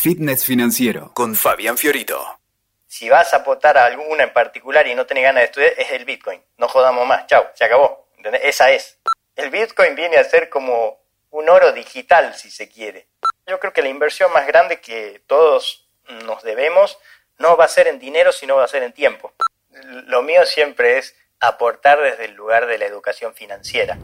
Fitness Financiero con Fabián Fiorito. Si vas a aportar a alguna en particular y no tenés ganas de estudiar, es el Bitcoin. No jodamos más. Chao, se acabó. Esa es. El Bitcoin viene a ser como un oro digital, si se quiere. Yo creo que la inversión más grande que todos nos debemos no va a ser en dinero, sino va a ser en tiempo. Lo mío siempre es aportar desde el lugar de la educación financiera.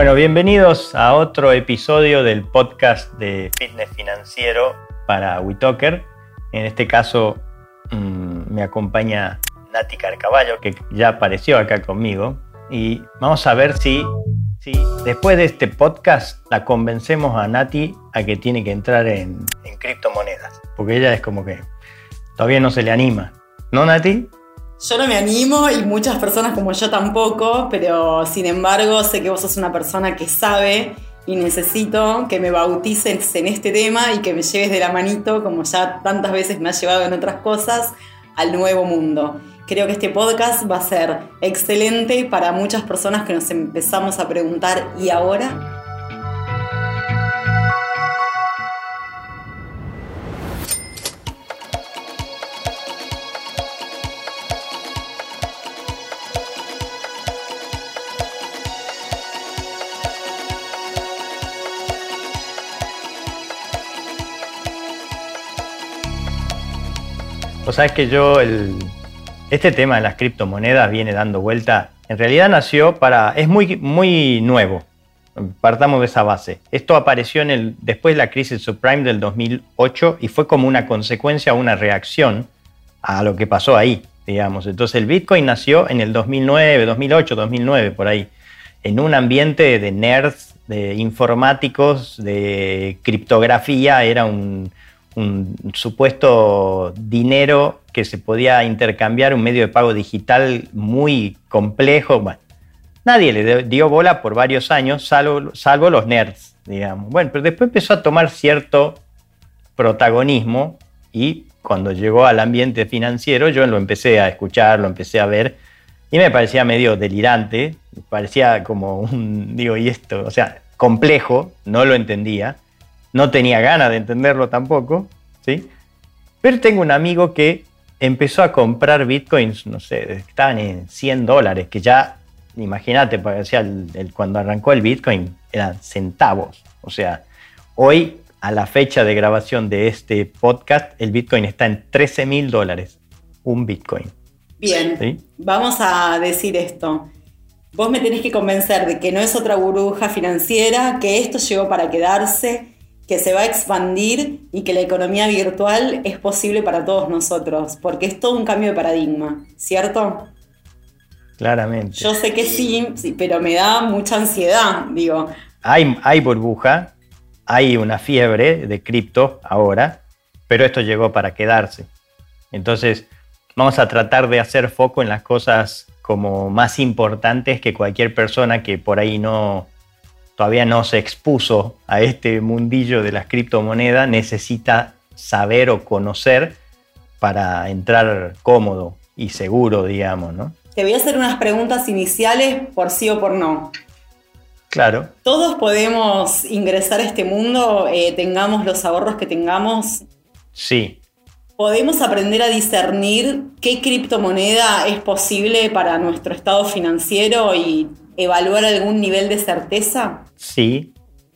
Bueno, bienvenidos a otro episodio del podcast de Fitness Financiero para WeTalker. En este caso mm, me acompaña Nati Carcaballo, que ya apareció acá conmigo. Y vamos a ver si, si después de este podcast la convencemos a Nati a que tiene que entrar en, en criptomonedas. Porque ella es como que todavía no se le anima. ¿No, Nati? Yo no me animo y muchas personas como yo tampoco, pero sin embargo sé que vos sos una persona que sabe y necesito que me bautices en este tema y que me lleves de la manito, como ya tantas veces me has llevado en otras cosas, al nuevo mundo. Creo que este podcast va a ser excelente para muchas personas que nos empezamos a preguntar, ¿y ahora? Vos sabés que yo, este tema de las criptomonedas viene dando vuelta. En realidad nació para. Es muy, muy nuevo. Partamos de esa base. Esto apareció después de la crisis subprime del 2008 y fue como una consecuencia, una reacción a lo que pasó ahí, digamos. Entonces el Bitcoin nació en el 2009, 2008, 2009, por ahí, en un ambiente de nerds, de informáticos, de criptografía. Era un, un supuesto dinero que se podía intercambiar, un medio de pago digital muy complejo. Bueno, nadie le dio bola por varios años, salvo, salvo los nerds, digamos. Bueno, pero después empezó a tomar cierto protagonismo y cuando llegó al ambiente financiero yo lo empecé a escuchar, lo empecé a ver y me parecía medio delirante, parecía como un, digo, y esto, o sea, complejo, no lo entendía no tenía ganas de entenderlo tampoco, ¿sí? Pero tengo un amigo que empezó a comprar bitcoins, no sé, estaban en 100 dólares, que ya, imagínate, el, cuando arrancó el bitcoin eran centavos. O sea, hoy, a la fecha de grabación de este podcast, el bitcoin está en 13 mil dólares, un bitcoin. Bien, vamos a decir esto. Vos me tenés que convencer de que no es otra burbuja financiera, que esto llegó para quedarse que se va a expandir y que la economía virtual es posible para todos nosotros, porque es todo un cambio de paradigma, ¿cierto? Claramente. Yo sé que sí, pero me da mucha ansiedad, digo. Hay, hay burbuja, hay una fiebre de cripto ahora, pero esto llegó para quedarse. Entonces, vamos a tratar de hacer foco en las cosas como más importantes que cualquier persona que por ahí no, todavía no se expuso a este mundillo de las criptomonedas, necesita saber o conocer para entrar cómodo y seguro, digamos, ¿no? Te voy a hacer unas preguntas iniciales por sí o por no. Claro. ¿Todos podemos ingresar a este mundo, eh, tengamos los ahorros que tengamos? Sí. ¿Podemos aprender a discernir qué criptomoneda es posible para nuestro estado financiero y evaluar algún nivel de certeza? Sí,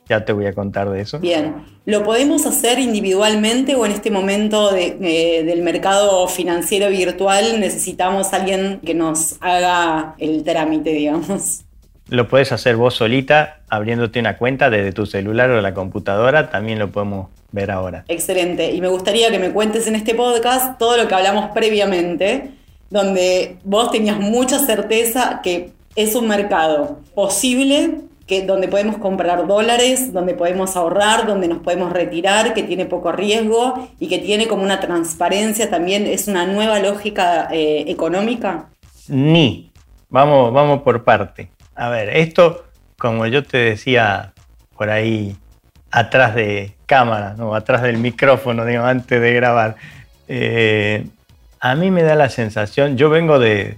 ya te voy a contar de eso. Bien, ¿lo podemos hacer individualmente o en este momento del mercado financiero virtual necesitamos a alguien que nos haga el trámite, digamos? Lo puedes hacer vos solita, abriéndote una cuenta desde tu celular o la computadora, también lo podemos ver ahora. Excelente, y me gustaría que me cuentes en este podcast todo lo que hablamos previamente, donde vos tenías mucha certeza que es un mercado posible que, donde podemos comprar dólares, donde podemos ahorrar, donde nos podemos retirar, que tiene poco riesgo y que tiene como una transparencia también, es una nueva lógica eh, económica? Ni. Vamos, vamos por parte. A ver, esto, como yo te decía por ahí atrás de cámara, ¿no? atrás del micrófono, digo, antes de grabar, eh, a mí me da la sensación, yo vengo de,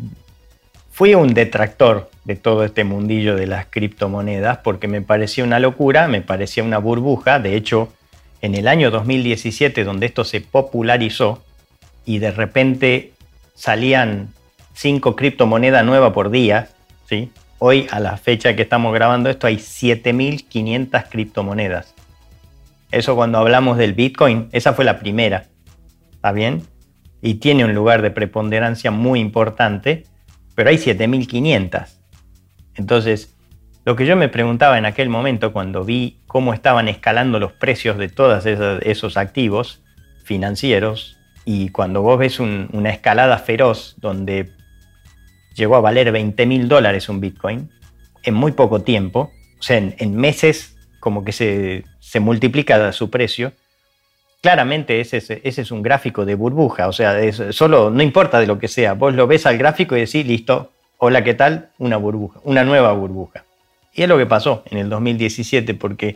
fui un detractor de todo este mundillo de las criptomonedas porque me parecía una locura, me parecía una burbuja. De hecho, en el año 2017, donde esto se popularizó y de repente salían cinco criptomonedas nuevas por día, ¿sí? hoy a la fecha que estamos grabando esto hay 7.500 criptomonedas. Eso cuando hablamos del Bitcoin, esa fue la primera, ¿está bien? Y tiene un lugar de preponderancia muy importante pero hay 7.500. Entonces, lo que yo me preguntaba en aquel momento cuando vi cómo estaban escalando los precios de todos esos activos financieros y cuando vos ves una escalada feroz donde llegó a valer 20 mil dólares un Bitcoin en muy poco tiempo, o sea, en, meses como que se, se, multiplica su precio, claramente ese es, un gráfico de burbuja, o sea, solo no importa de lo que sea, vos lo ves al gráfico y decís, listo, hola, ¿qué tal? Una burbuja, una nueva burbuja. Y es lo que pasó en el 2017, porque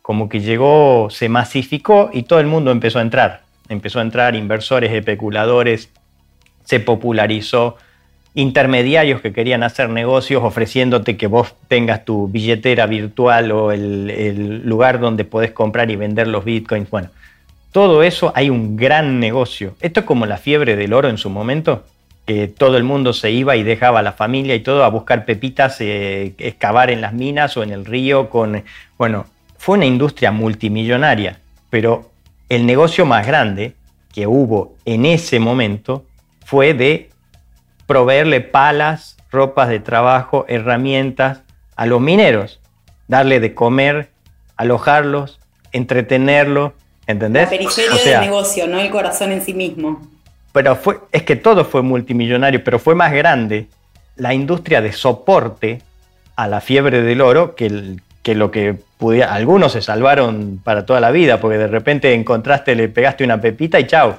como que llegó, se masificó y todo el mundo empezó a entrar. Empezó a entrar inversores, especuladores, se popularizó, intermediarios que querían hacer negocios ofreciéndote que vos tengas tu billetera virtual o el, el lugar donde podés comprar y vender los bitcoins. Bueno, todo eso hay un gran negocio. Esto es como la fiebre del oro en su momento, que todo el mundo se iba y dejaba a la familia y todo a buscar pepitas, eh, excavar en las minas o en el río. Con, bueno, fue una industria multimillonaria, pero el negocio más grande que hubo en ese momento fue de proveerle palas, ropas de trabajo, herramientas a los mineros, darle de comer, alojarlos, entretenerlos ¿Entendés? La periferia del negocio, no el corazón en sí mismo. Pero fue, es que todo fue multimillonario, pero fue más grande la industria de soporte a la fiebre del oro que, que lo que pudiera. Algunos se salvaron para toda la vida, porque de repente encontraste, le pegaste una pepita y chao.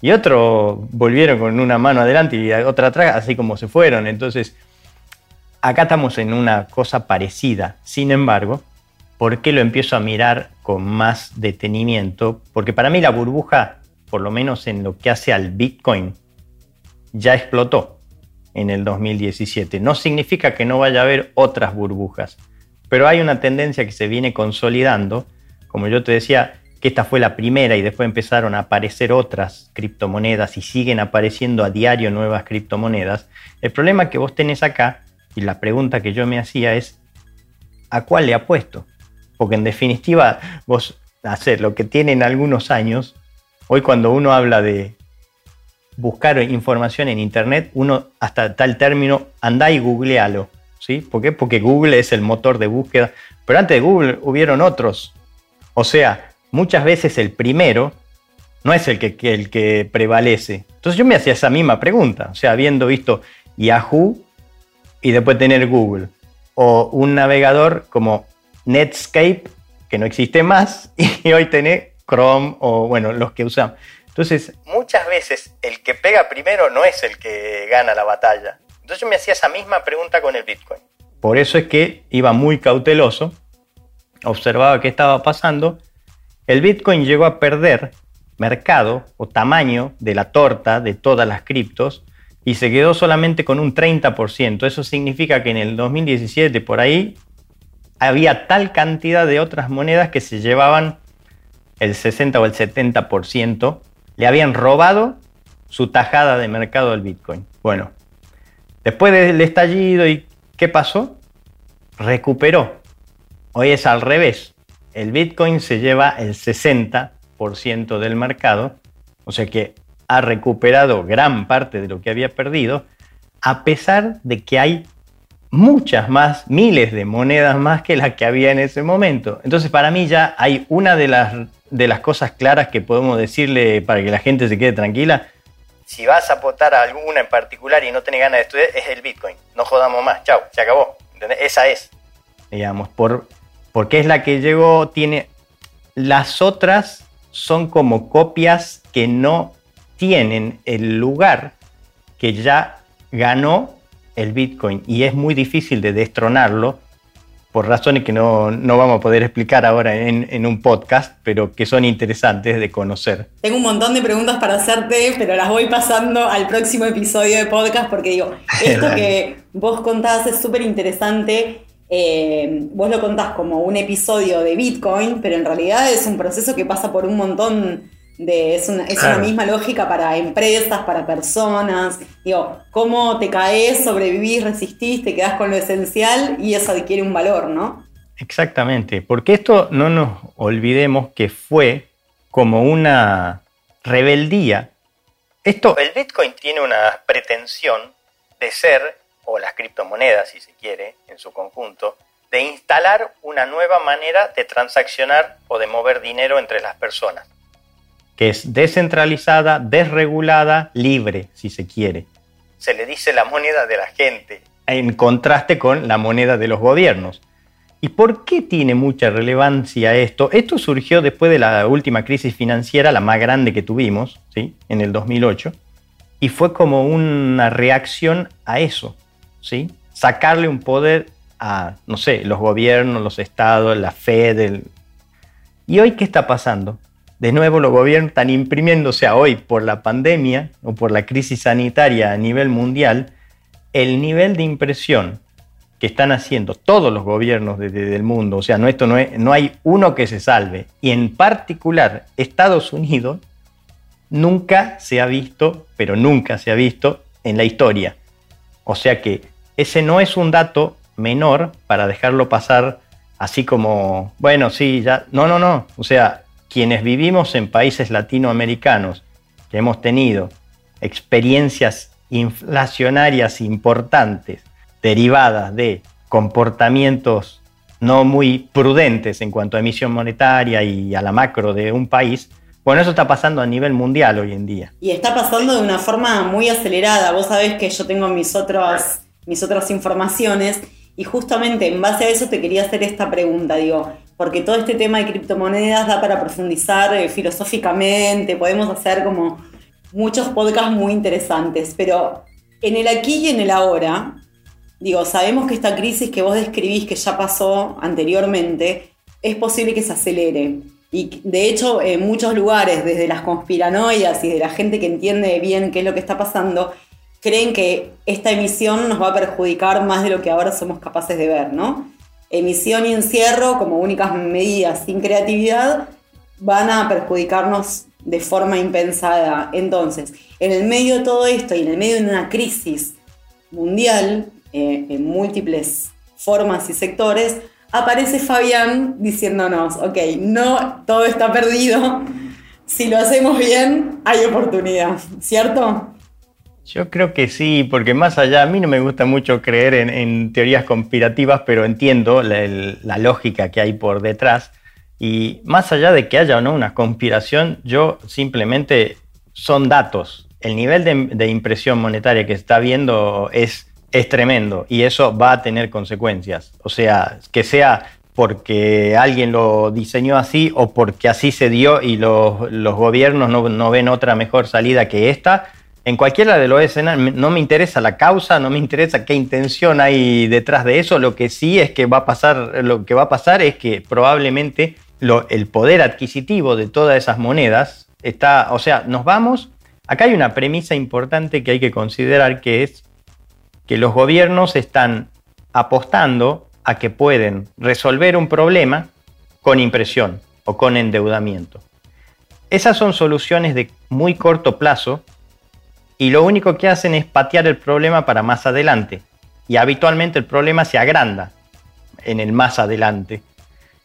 Y otros volvieron con una mano adelante y otra atrás, así como se fueron. Entonces, acá estamos en una cosa parecida. Sin embargo, ¿Por qué lo empiezo a mirar con más detenimiento? Porque para mí la burbuja, por lo menos en lo que hace al Bitcoin, ya explotó en el 2017. No significa que no vaya a haber otras burbujas, pero hay una tendencia que se viene consolidando. Como yo te decía, que esta fue la primera y después empezaron a aparecer otras criptomonedas y siguen apareciendo a diario nuevas criptomonedas. El problema que vos tenés acá, y la pregunta que yo me hacía es, ¿a cuál le apuesto? Porque en definitiva vos hacer lo que tienen algunos años, hoy cuando uno habla de buscar información en internet, uno hasta tal término anda y googlealo, ¿sí? ¿Por qué? Porque Google es el motor de búsqueda, pero antes de Google hubieron otros. O sea, muchas veces el primero no es el que, el que prevalece. Entonces yo me hacía esa misma pregunta, o sea, habiendo visto Yahoo y después tener Google, o un navegador como Netscape, que no existe más, y hoy tenés Chrome o, bueno, los que usamos. Entonces, muchas veces el que pega primero no es el que gana la batalla. Entonces yo me hacía esa misma pregunta con el Bitcoin. Por eso es que iba muy cauteloso, observaba qué estaba pasando. El Bitcoin llegó a perder mercado o tamaño de la torta de todas las criptos y se quedó solamente con un 30%. Eso significa que en el 2017 por ahí había tal cantidad de otras monedas que se llevaban el 60 o el 70%, le habían robado su tajada de mercado del Bitcoin. Bueno, después del estallido y qué pasó, recuperó. Hoy es al revés. El Bitcoin se lleva el 60% del mercado, o sea que ha recuperado gran parte de lo que había perdido, a pesar de que hay muchas más, miles de monedas más que las que había en ese momento. Entonces para mí ya hay una de las, de las cosas claras que podemos decirle para que la gente se quede tranquila. Si vas a aportar a alguna en particular y no tenés ganas de estudiar, es el Bitcoin. No jodamos más. Chao, se acabó. Esa es. Digamos, por, porque es la que llegó, tiene... Las otras son como copias que no tienen el lugar que ya ganó el Bitcoin y es muy difícil de destronarlo por razones que no, vamos a poder explicar ahora en, un podcast, pero que son interesantes de conocer. Tengo un montón de preguntas para hacerte, pero las voy pasando al próximo episodio de podcast porque digo, esto que vos contás es súper interesante. Eh, vos lo contás como un episodio de Bitcoin, pero en realidad es un proceso que pasa por un montón es una, misma lógica para empresas, para personas. Digo, cómo te caes, sobrevivís, resistís, te quedás con lo esencial y eso adquiere un valor, ¿no? Exactamente, porque esto no nos olvidemos que fue como una rebeldía. Esto, el Bitcoin tiene una pretensión de ser, o las criptomonedas si se quiere, en su conjunto, de instalar una nueva manera de transaccionar o de mover dinero entre las personas que es descentralizada, desregulada, libre, si se quiere. Se le dice la moneda de la gente, en contraste con la moneda de los gobiernos. ¿Y por qué tiene mucha relevancia esto? Esto surgió después de la última crisis financiera, la más grande que tuvimos, ¿sí? en el 2008, y fue como una reacción a eso, ¿sí? sacarle un poder a, no sé, los gobiernos, los estados, la Fed. ¿Y hoy qué está pasando? De nuevo los gobiernos están imprimiéndose hoy por la pandemia o por la crisis sanitaria a nivel mundial, el nivel de impresión que están haciendo todos los gobiernos del mundo, o sea, no, esto no, no hay uno que se salve, y en particular Estados Unidos, nunca se ha visto, pero nunca se ha visto en la historia. O sea que ese no es un dato menor para dejarlo pasar así como, bueno, sí, ya, no, no, no, o sea, quienes vivimos en países latinoamericanos, que hemos tenido experiencias inflacionarias importantes derivadas de comportamientos no muy prudentes en cuanto a emisión monetaria y a la macro de un país, bueno, eso está pasando a nivel mundial hoy en día. Y está pasando de una forma muy acelerada. Vos sabés que yo tengo mis, otras, mis otras informaciones y justamente en base a eso te quería hacer esta pregunta. Digo, porque todo este tema de criptomonedas da para profundizar eh, filosóficamente, podemos hacer como muchos podcasts muy interesantes, pero en el aquí y en el ahora, digo, sabemos que esta crisis que vos describís que ya pasó anteriormente, es posible que se acelere. Y de hecho, en muchos lugares, desde las conspiranoias y de la gente que entiende bien qué es lo que está pasando, creen que esta emisión nos va a perjudicar más de lo que ahora somos capaces de ver, ¿no? Emisión y encierro como únicas medidas sin creatividad van a perjudicarnos de forma impensada. Entonces, en el medio de todo esto y en el medio de una crisis mundial, eh, en múltiples formas y sectores, aparece Fabián diciéndonos, ok, no todo está perdido, si lo hacemos bien, hay oportunidad, ¿cierto? Yo creo que sí, porque más allá, a mí no me gusta mucho creer en, teorías conspirativas, pero entiendo la, lógica que hay por detrás. Y más allá de que haya o no una conspiración, yo simplemente son datos. El nivel de, impresión monetaria que se está viendo es, es tremendo y eso va a tener consecuencias. O sea, que sea porque alguien lo diseñó así o porque así se dio y los, gobiernos no, no ven otra mejor salida que esta, en cualquiera de los escenarios, no me interesa la causa, no me interesa qué intención hay detrás de eso, lo que sí es que va a pasar, lo que va a pasar es que probablemente el poder adquisitivo de todas esas monedas está, o sea, nos vamos, acá hay una premisa importante que hay que considerar que es que los gobiernos están apostando a que pueden resolver un problema con impresión o con endeudamiento. Esas son soluciones de muy corto plazo y lo único que hacen es patear el problema para más adelante. Y habitualmente el problema se agranda en el más adelante.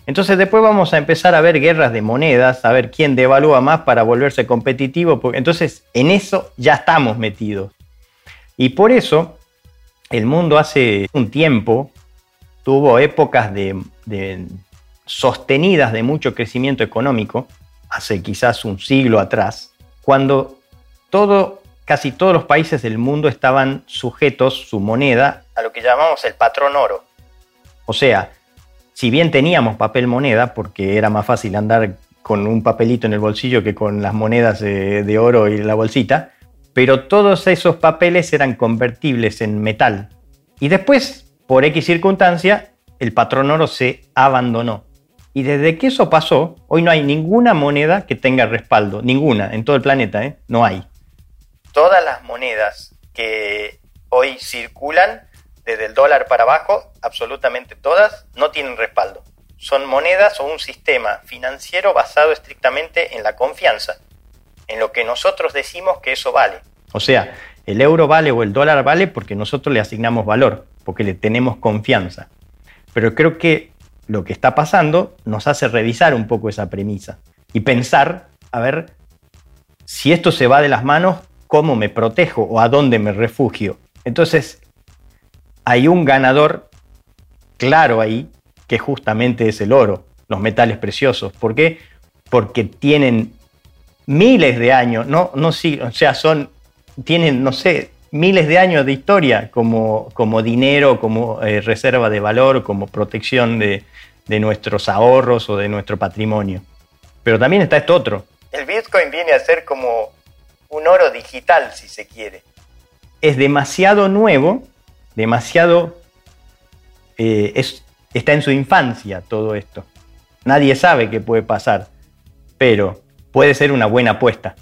Entonces después vamos a empezar a ver guerras de monedas, a ver quién devalúa más para volverse competitivo. Entonces en eso ya estamos metidos. Y por eso el mundo hace un tiempo tuvo épocas de, de sostenidas de mucho crecimiento económico, hace quizás un siglo atrás, cuando todo casi todos los países del mundo estaban sujetos su moneda a lo que llamamos el patrón oro. O sea, si bien teníamos papel moneda, porque era más fácil andar con un papelito en el bolsillo que con las monedas de, oro y la bolsita, pero todos esos papeles eran convertibles en metal. Y después, por X circunstancia, el patrón oro se abandonó. Y desde que eso pasó, hoy no hay ninguna moneda que tenga respaldo, ninguna, en todo el planeta, ¿eh? no hay. Todas las monedas que hoy circulan, desde el dólar para abajo, absolutamente todas, no tienen respaldo. Son monedas o un sistema financiero basado estrictamente en la confianza, en lo que nosotros decimos que eso vale. O sea, el euro vale o el dólar vale porque nosotros le asignamos valor, porque le tenemos confianza. Pero creo que lo que está pasando nos hace revisar un poco esa premisa y pensar, a ver, si esto se va de las manos, ¿cómo me protejo o a dónde me refugio? Entonces, hay un ganador claro ahí, que justamente es el oro, los metales preciosos. ¿Por qué? Porque tienen miles de años, no, no sí, o sea, son tienen, no sé, miles de años de historia como, como dinero, como eh, reserva de valor, como protección de, de nuestros ahorros o de nuestro patrimonio. Pero también está esto otro. El Bitcoin viene a ser como un oro digital, si se quiere. Es demasiado nuevo, demasiado... Eh, es, está en su infancia todo esto. Nadie sabe qué puede pasar, pero puede ser una buena apuesta.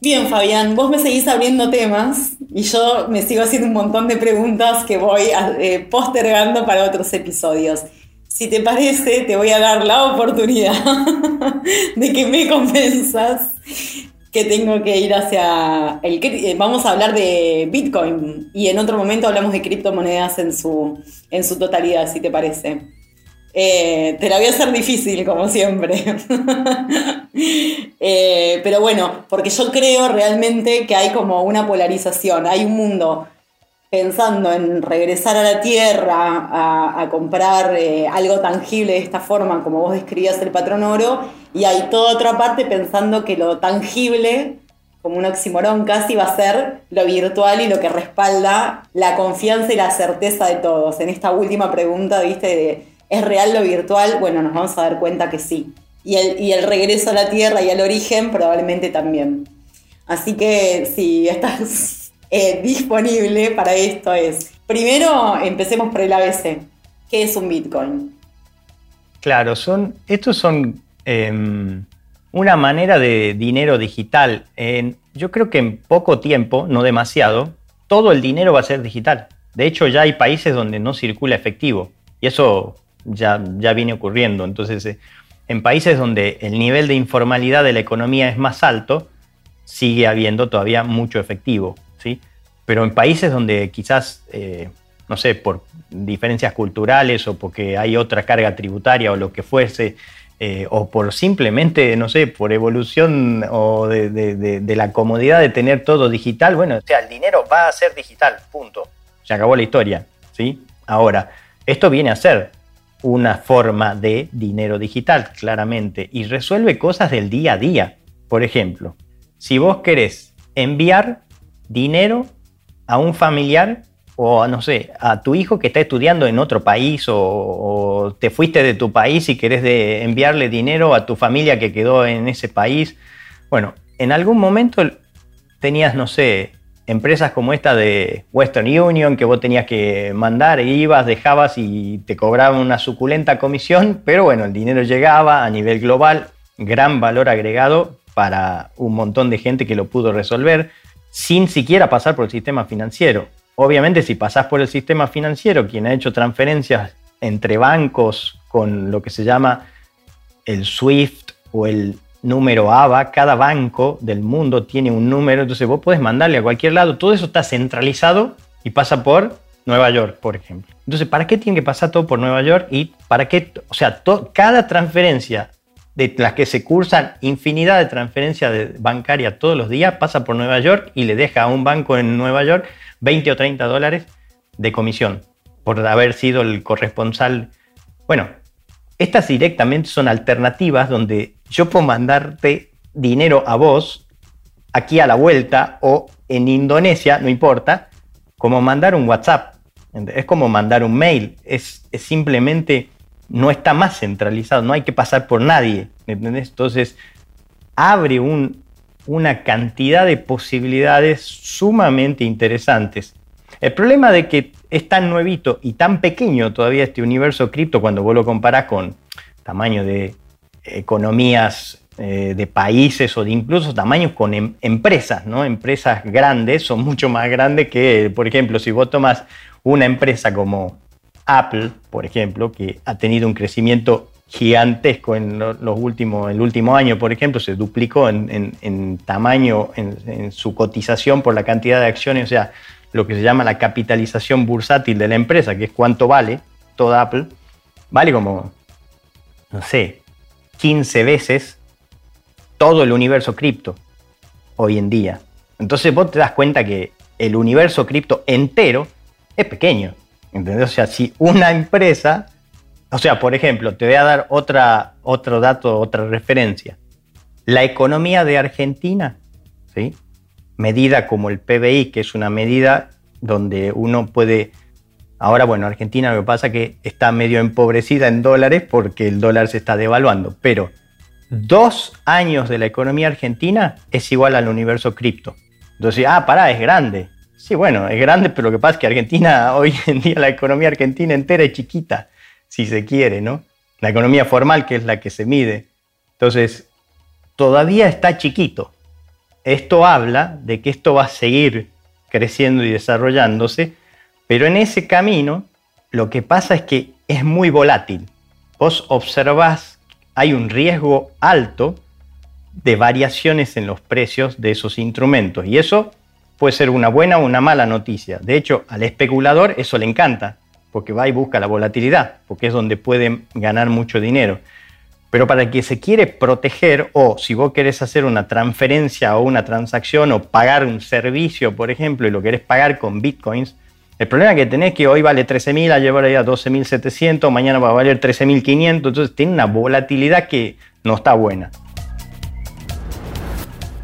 Bien, Fabián, vos me seguís abriendo temas y yo me sigo haciendo un montón de preguntas que voy eh, postergando para otros episodios. Si te parece, te voy a dar la oportunidad de que me convenzas que tengo que ir hacia el eh, vamos a hablar de Bitcoin y en otro momento hablamos de criptomonedas en su en su totalidad, si te parece. Eh, te la voy a hacer difícil, como siempre. Eh, pero bueno, porque yo creo realmente que hay como una polarización. Hay un mundo pensando en regresar a la tierra, a, comprar eh, algo tangible de esta forma, como vos describías el patrón oro, y hay toda otra parte pensando que lo tangible, como un oximorón casi, va a ser lo virtual y lo que respalda la confianza y la certeza de todos. En esta última pregunta, viste, ¿Es real lo virtual? Bueno, nos vamos a dar cuenta que sí. Y el, regreso a la Tierra y al origen probablemente también. Así que si estás eh, disponible para esto es, primero empecemos por el ABC. ¿Qué es un Bitcoin? Claro, son, estos son em, una manera de dinero digital. yo creo que en poco tiempo, no demasiado, todo el dinero va a ser digital. De hecho, ya hay países donde no circula efectivo. Y eso ya, ya viene ocurriendo. Entonces, eh, en países donde el nivel de informalidad de la economía es más alto, sigue habiendo todavía mucho efectivo, ¿sí? Pero en países donde quizás, eh, no sé, por diferencias culturales o porque hay otra carga tributaria o lo que fuese, eh, o por simplemente, no sé, por evolución o de, de, la comodidad de tener todo digital, bueno, o sea, el dinero va a ser digital, punto. Se acabó la historia, ¿sí? Ahora, esto viene a ser una forma de dinero digital, claramente, y resuelve cosas del día a día. Por ejemplo, si vos querés enviar dinero a un familiar o, no sé, a tu hijo que está estudiando en otro país o, te fuiste de tu país y querés enviarle dinero a tu familia que quedó en ese país, bueno, en algún momento tenías, no sé, empresas como esta de Western Union, que vos tenías que mandar, ibas, dejabas y te cobraban una suculenta comisión, pero bueno, el dinero llegaba a nivel global, gran valor agregado para un montón de gente que lo pudo resolver sin siquiera pasar por el sistema financiero. Obviamente si pasás por el sistema financiero, quien ha hecho transferencias entre bancos con lo que se llama el SWIFT o el número ABA, cada banco del mundo tiene un número, entonces vos puedes mandarle a cualquier lado, todo eso está centralizado y pasa por Nueva York, por ejemplo. Entonces, ¿para qué tiene que pasar todo por Nueva York? Y para qué, o sea, cada transferencia de las que se cursan infinidad de transferencias bancarias todos los días pasa por Nueva York y le deja a un banco en Nueva York 20 o 30 dólares de comisión por haber sido el corresponsal. Bueno, estas directamente son alternativas donde yo puedo mandarte dinero a vos aquí a la vuelta o en Indonesia, no importa, como mandar un WhatsApp. Es como mandar un mail. Es, simplemente, no está más centralizado, no hay que pasar por nadie. Entonces, abre una cantidad de posibilidades sumamente interesantes. El problema de que es tan nuevito y tan pequeño todavía este universo cripto cuando vos lo comparás con tamaño de economías eh, de países o de incluso tamaños con em, empresas, ¿no? Empresas grandes son mucho más grandes que, por ejemplo, si vos tomas una empresa como Apple, por ejemplo, que ha tenido un crecimiento gigantesco en los últimos, el último año, por ejemplo, se duplicó en, tamaño, en, su cotización por la cantidad de acciones, o sea, lo que se llama la capitalización bursátil de la empresa, que es cuánto vale toda Apple, vale como, no sé, 15 veces todo el universo cripto hoy en día. Entonces vos te das cuenta que el universo cripto entero es pequeño. ¿Entendés? O sea, si una empresa o sea, por ejemplo, te voy a dar otra, otro dato, otra referencia. La economía de Argentina, ¿sí? medida como el PBI, que es una medida donde uno puede... Ahora, bueno, Argentina lo que pasa es que está medio empobrecida en dólares porque el dólar se está devaluando, pero dos años de la economía argentina es igual al universo cripto. Entonces, ah, pará, es grande. Sí, bueno, es grande, pero lo que pasa es que Argentina, hoy en día la economía argentina entera es chiquita si se quiere, ¿no? La economía formal, que es la que se mide. Entonces, todavía está chiquito. Esto habla de que esto va a seguir creciendo y desarrollándose, pero en ese camino lo que pasa es que es muy volátil. Vos observás, hay un riesgo alto de variaciones en los precios de esos instrumentos y eso puede ser una buena o una mala noticia. De hecho, al especulador eso le encanta, porque va y busca la volatilidad, porque es donde puede ganar mucho dinero. Pero para el que se quiere proteger o si vos querés hacer una transferencia o una transacción o pagar un servicio, por ejemplo, y lo querés pagar con bitcoins, el problema que tenés es que hoy vale 13.000, a llevar a 12.700, mañana va a valer 13.500, entonces tiene una volatilidad que no está buena.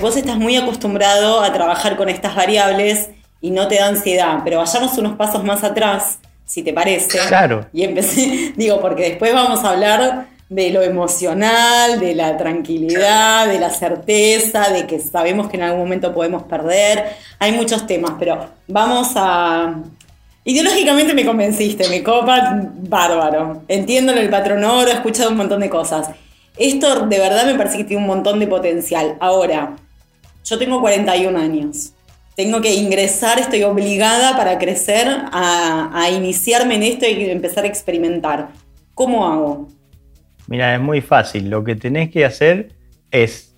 Vos estás muy acostumbrado a trabajar con estas variables y no te da ansiedad, pero vayamos unos pasos más atrás si te parece. Claro. Y empecé, digo, porque después vamos a hablar de lo emocional, de la tranquilidad, de la certeza, de que sabemos que en algún momento podemos perder. Hay muchos temas, pero vamos a... Ideológicamente me convenciste, me copa bárbaro. Entiendo el patrón oro, he escuchado un montón de cosas. Esto de verdad me parece que tiene un montón de potencial. Ahora, yo tengo 41 años tengo que ingresar, estoy obligada para crecer a, iniciarme en esto y empezar a experimentar. ¿Cómo hago? Mira, es muy fácil. Lo que tenés que hacer es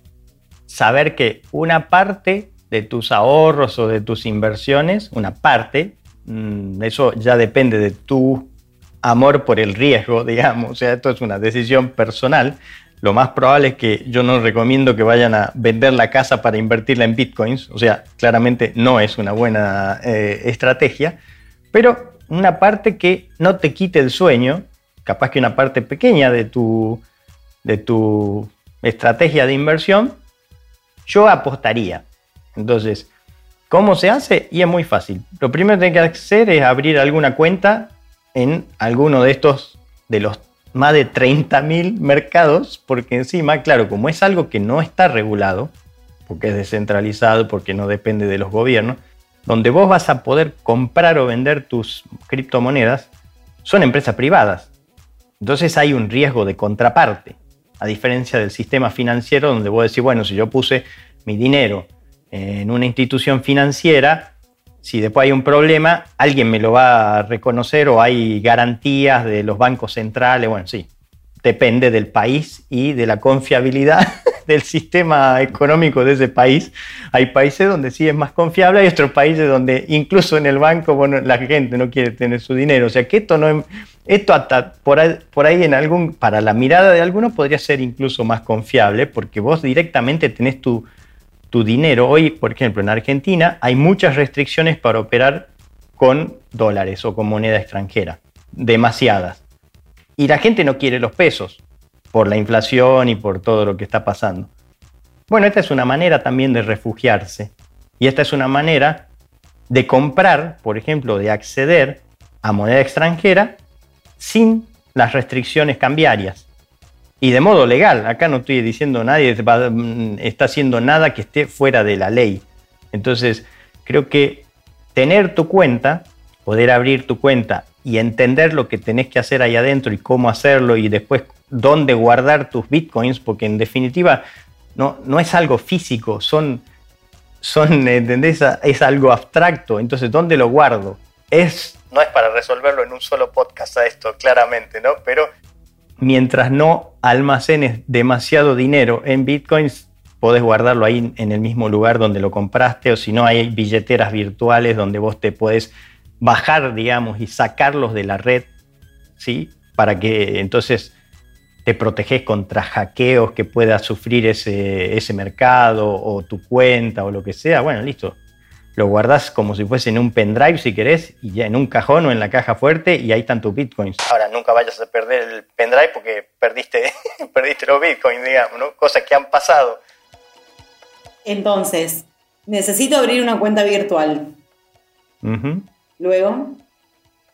saber que una parte de tus ahorros o de tus inversiones, una parte, mm, eso ya depende de tu amor por el riesgo, digamos, o sea, esto es una decisión personal, lo más probable es que yo no recomiendo que vayan a vender la casa para invertirla en bitcoins, o sea, claramente no es una buena eh, estrategia, pero una parte que no te quite el sueño, capaz que una parte pequeña de tu, de tu estrategia de inversión, yo apostaría. Entonces, ¿cómo se hace? Y es muy fácil. Lo primero que hay que hacer es abrir alguna cuenta en alguno de estos de los más de 30.000 mercados, porque encima, claro, como es algo que no está regulado, porque es descentralizado, porque no depende de los gobiernos, donde vos vas a poder comprar o vender tus criptomonedas, son empresas privadas. Entonces hay un riesgo de contraparte, a diferencia del sistema financiero donde vos decís, bueno, si yo puse mi dinero en una institución financiera, si después hay un problema, alguien me lo va a reconocer o hay garantías de los bancos centrales. Bueno, sí, depende del país y de la confiabilidad del sistema económico de ese país. Hay países donde sí es más confiable, hay otros países donde incluso en el banco bueno, la gente no quiere tener su dinero. O sea que esto no esto hasta por ahí, por ahí en algún para la mirada de algunos podría ser incluso más confiable porque vos directamente tenés tu tu dinero. Hoy, por ejemplo, en Argentina hay muchas restricciones para operar con dólares o con moneda extranjera. Demasiadas. Y la gente no quiere los pesos por la inflación y por todo lo que está pasando. Bueno, esta es una manera también de refugiarse. Y esta es una manera de comprar, por ejemplo, de acceder a moneda extranjera sin las restricciones cambiarias y de modo legal. Acá no estoy diciendo nadie está haciendo nada que esté fuera de la ley. Entonces, creo que tener tu cuenta poder abrir tu cuenta y entender lo que tenés que hacer ahí adentro y cómo hacerlo y después dónde guardar tus bitcoins, porque en definitiva no, no es algo físico, son, son. Es algo abstracto, entonces ¿dónde lo guardo? Es, no es para resolverlo en un solo podcast a esto, claramente, ¿no? Pero mientras no almacenes demasiado dinero en bitcoins, podés guardarlo ahí en el mismo lugar donde lo compraste, o si no, hay billeteras virtuales donde vos te puedes bajar, digamos, y sacarlos de la red, ¿sí? Para que entonces te proteges contra hackeos que pueda sufrir ese, ese mercado o tu cuenta o lo que sea. Bueno, listo. Lo guardas como si fuese en un pendrive si querés, y ya en un cajón o en la caja fuerte, y ahí están tus bitcoins. Ahora, nunca vayas a perder el pendrive porque perdiste, perdiste los bitcoins, digamos, ¿no? Cosas que han pasado. Entonces, necesito abrir una cuenta virtual. Luego.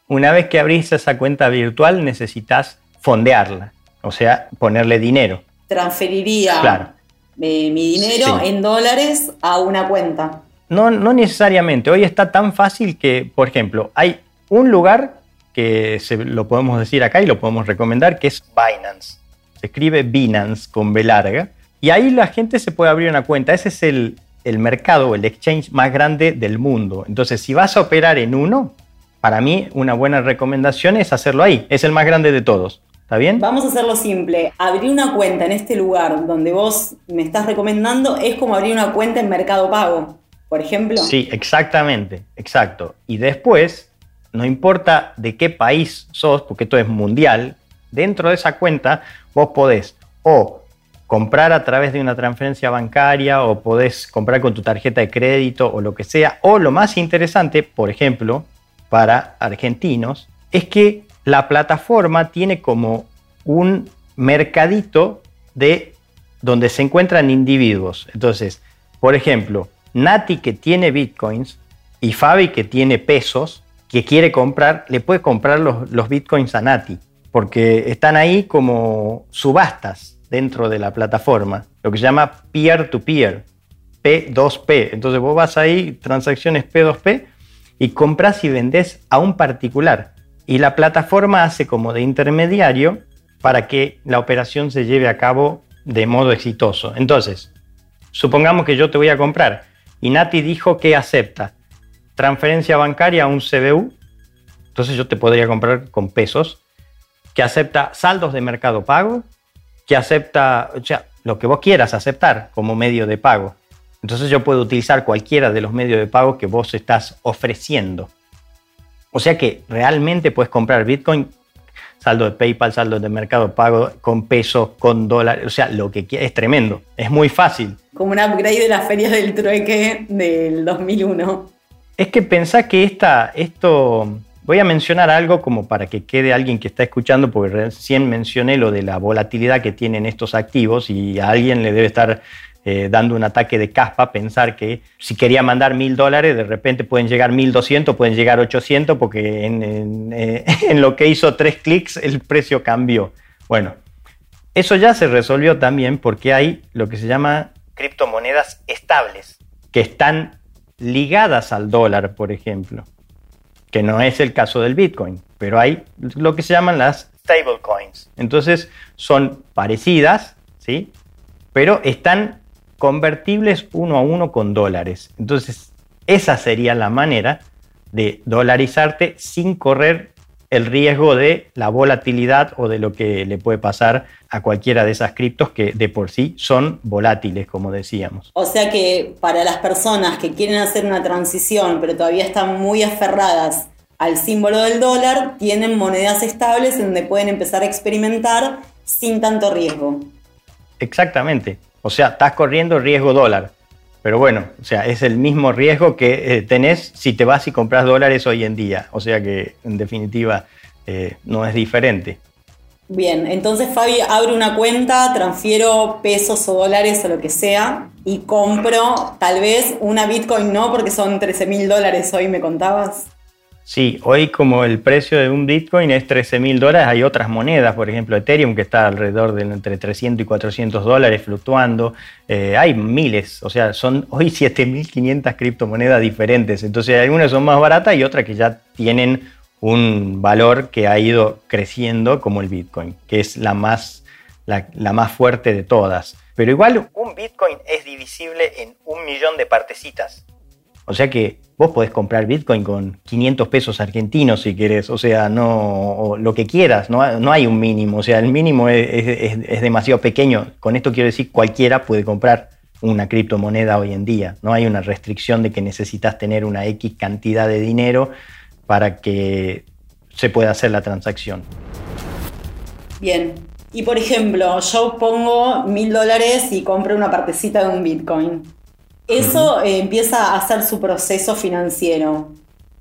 Una vez que abrís esa cuenta virtual, necesitas fondearla, o sea, ponerle dinero. Transferiría mi, dinero en dólares a una cuenta. No, no necesariamente. Hoy está tan fácil que, por ejemplo, hay un lugar que se, lo podemos decir acá y lo podemos recomendar, que es Binance. Se escribe Binance con B larga. Y ahí la gente se puede abrir una cuenta. Ese es el, el mercado, el exchange más grande del mundo. Entonces, si vas a operar en uno, para mí una buena recomendación es hacerlo ahí. Es el más grande de todos. ¿Está bien? Vamos a hacerlo simple. Abrir una cuenta en este lugar donde vos me estás recomendando es como abrir una cuenta en Mercado Pago, por ejemplo. Sí, exactamente, exacto. Y después, no importa de qué país sos, porque esto es mundial, dentro de esa cuenta vos podés o comprar a través de una transferencia bancaria o podés comprar con tu tarjeta de crédito o lo que sea. O lo más interesante, por ejemplo, para argentinos, es que la plataforma tiene como un mercadito de donde se encuentran individuos. Entonces, por ejemplo, Nati que tiene bitcoins y Fabi que tiene pesos, que quiere comprar, le puede comprar los, bitcoins a Nati, porque están ahí como subastas dentro de la plataforma, lo que se llama peer-to-peer, P2P. Entonces vos vas ahí, transacciones P2P, y compras y vendes a un particular. Y la plataforma hace como de intermediario para que la operación se lleve a cabo de modo exitoso. Entonces, supongamos que yo te voy a comprar y Nati dijo que acepta transferencia bancaria a un CBU, entonces yo te podría comprar con pesos, que acepta saldos de mercado pago, que acepta, o sea, lo que vos quieras aceptar como medio de pago. Entonces yo puedo utilizar cualquiera de los medios de pago que vos estás ofreciendo. O sea que realmente puedes comprar Bitcoin, saldo de PayPal, saldo de mercado pago, con pesos, con dólares, o sea, lo que es tremendo, es muy fácil. Como un upgrade de las ferias del trueque del 2001. Es que pensá que esta, esto Voy a mencionar algo como para que quede alguien que está escuchando, porque recién mencioné lo de la volatilidad que tienen estos activos y a alguien le debe estar eh, dando un ataque de caspa pensar que si quería mandar mil dólares, de repente pueden llegar mil doscientos, pueden llegar ochocientos, porque en, eh, en lo que hizo tres clics el precio cambió. Bueno, eso ya se resolvió también porque hay lo que se llama criptomonedas estables, que están ligadas al dólar, por ejemplo que no es el caso del Bitcoin, pero hay lo que se llaman las stablecoins. Entonces son parecidas, ¿sí? Pero están convertibles uno a uno con dólares. Entonces esa sería la manera de dolarizarte sin correr el riesgo de la volatilidad o de lo que le puede pasar a cualquiera de esas criptos que de por sí son volátiles, como decíamos. O sea que para las personas que quieren hacer una transición, pero todavía están muy aferradas al símbolo del dólar, tienen monedas estables en donde pueden empezar a experimentar sin tanto riesgo. Exactamente. O sea, estás corriendo riesgo dólar. Pero bueno, o sea, es el mismo riesgo que eh, tenés si te vas y compras dólares hoy en día. O sea que en definitiva eh, no es diferente. Bien, entonces Fabi abre una cuenta, transfiero pesos o dólares o lo que sea y compro tal vez una Bitcoin no porque son 13 mil dólares hoy, me contabas. Sí, hoy como el precio de un Bitcoin es 13 mil dólares, hay otras monedas, por ejemplo Ethereum que está alrededor de entre 300 y 400 dólares fluctuando, eh, hay miles, o sea, son hoy 7.500 criptomonedas diferentes, entonces algunas son más baratas y otras que ya tienen un valor que ha ido creciendo como el Bitcoin, que es la más, la, la más fuerte de todas. Pero igual un Bitcoin es divisible en un millón de partecitas. O sea que vos podés comprar Bitcoin con 500 pesos argentinos si querés, o sea, no lo que quieras, no, no, hay un mínimo, o sea, el mínimo es, demasiado pequeño. Con esto quiero decir, cualquiera puede comprar una criptomoneda hoy en día. No hay una restricción de que necesitas tener una X cantidad de dinero para que se pueda hacer la transacción. Bien. Y por ejemplo, yo pongo mil dólares y compro una partecita de un Bitcoin. Eso eh, empieza a hacer su proceso financiero.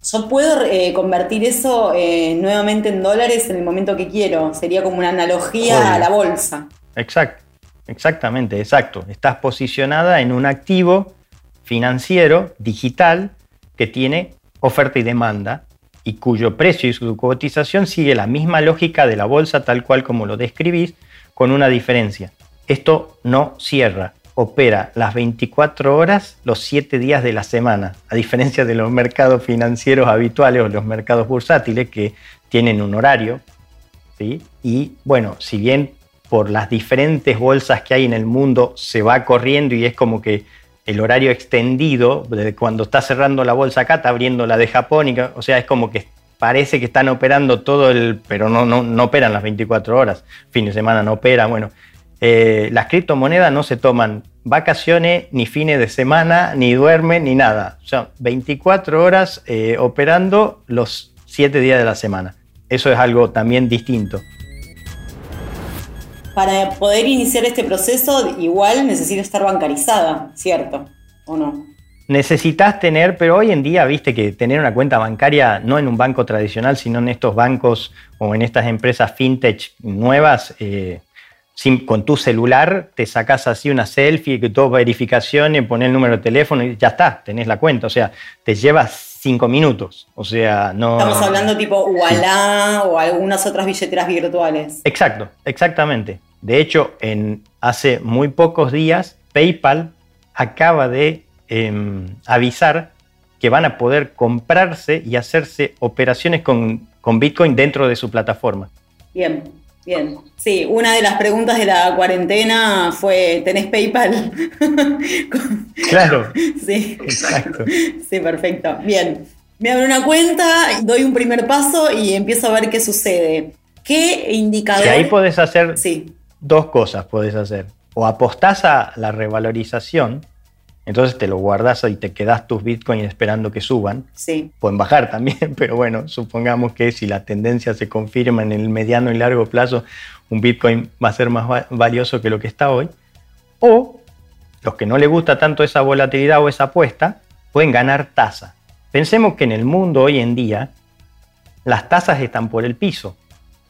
Yo puedo eh, convertir eso eh, nuevamente en dólares en el momento que quiero. Sería como una analogía a la bolsa. Exacto, exactamente, exacto. Estás posicionada en un activo financiero digital que tiene oferta y demanda y cuyo precio y su cotización sigue la misma lógica de la bolsa tal cual como lo describís, con una diferencia. Esto no cierra, opera las 24 horas los 7 días de la semana, a diferencia de los mercados financieros habituales o los mercados bursátiles que tienen un horario. ¿sí? Y bueno, si bien por las diferentes bolsas que hay en el mundo se va corriendo y es como que el horario extendido, cuando está cerrando la bolsa acá, está abriendo la de Japón, o sea, es como que parece que están operando todo el, pero no, no, no operan las 24 horas, fin de semana no operan, bueno, eh, las criptomonedas no se toman vacaciones, ni fines de semana, ni duermen, ni nada. O sea, 24 horas eh, operando los 7 días de la semana. Eso es algo también distinto. Para poder iniciar este proceso, igual necesito estar bancarizada, ¿cierto? ¿O no? Necesitas tener, pero hoy en día, viste que tener una cuenta bancaria no en un banco tradicional, sino en estos bancos o en estas empresas fintech nuevas, eh, con tu celular te sacas así una selfie, que todo verificación, y pones el número de teléfono y ya está, tenés la cuenta. O sea, te llevas cinco minutos. O sea, no. Estamos hablando tipo Walla o algunas otras billeteras virtuales. Exacto, exactamente. De hecho, en hace muy pocos días, PayPal acaba de em, avisar que van a poder comprarse y hacerse operaciones con, con Bitcoin dentro de su plataforma. Bien. Bien, sí, una de las preguntas de la cuarentena fue, ¿tenés PayPal? claro. Sí, exacto. Sí, perfecto. Bien, me abro una cuenta, doy un primer paso y empiezo a ver qué sucede. ¿Qué indicador? ahí puedes hacer sí. dos cosas, puedes hacer. O apostás a la revalorización, entonces te lo guardas y te quedas tus bitcoins esperando que suban. Sí. Pueden bajar también, pero bueno, supongamos que si la tendencia se confirma en el mediano y largo plazo, un bitcoin va a ser más valioso que lo que está hoy. O los que no les gusta tanto esa volatilidad o esa apuesta, pueden ganar tasa. Pensemos que en el mundo hoy en día las tasas están por el piso,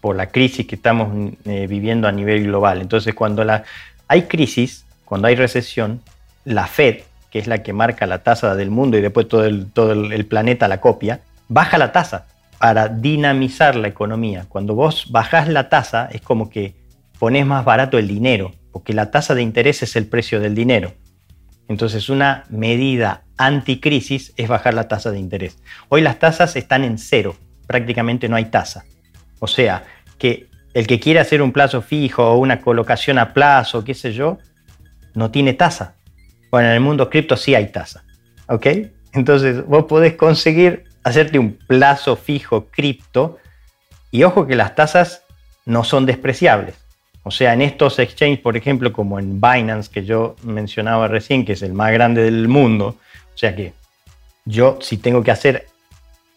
por la crisis que estamos eh, viviendo a nivel global. Entonces, cuando la, hay crisis, cuando hay recesión, la Fed que es la que marca la tasa del mundo y después todo el, todo el planeta la copia, baja la tasa para dinamizar la economía. Cuando vos bajás la tasa es como que pones más barato el dinero, porque la tasa de interés es el precio del dinero. Entonces una medida anticrisis es bajar la tasa de interés. Hoy las tasas están en cero, prácticamente no hay tasa. O sea, que el que quiere hacer un plazo fijo o una colocación a plazo, qué sé yo, no tiene tasa. Bueno, en el mundo cripto sí hay tasa. ¿Ok? Entonces vos podés conseguir hacerte un plazo fijo cripto y ojo que las tasas no son despreciables. O sea, en estos exchanges, por ejemplo, como en Binance, que yo mencionaba recién, que es el más grande del mundo, o sea que yo si tengo que hacer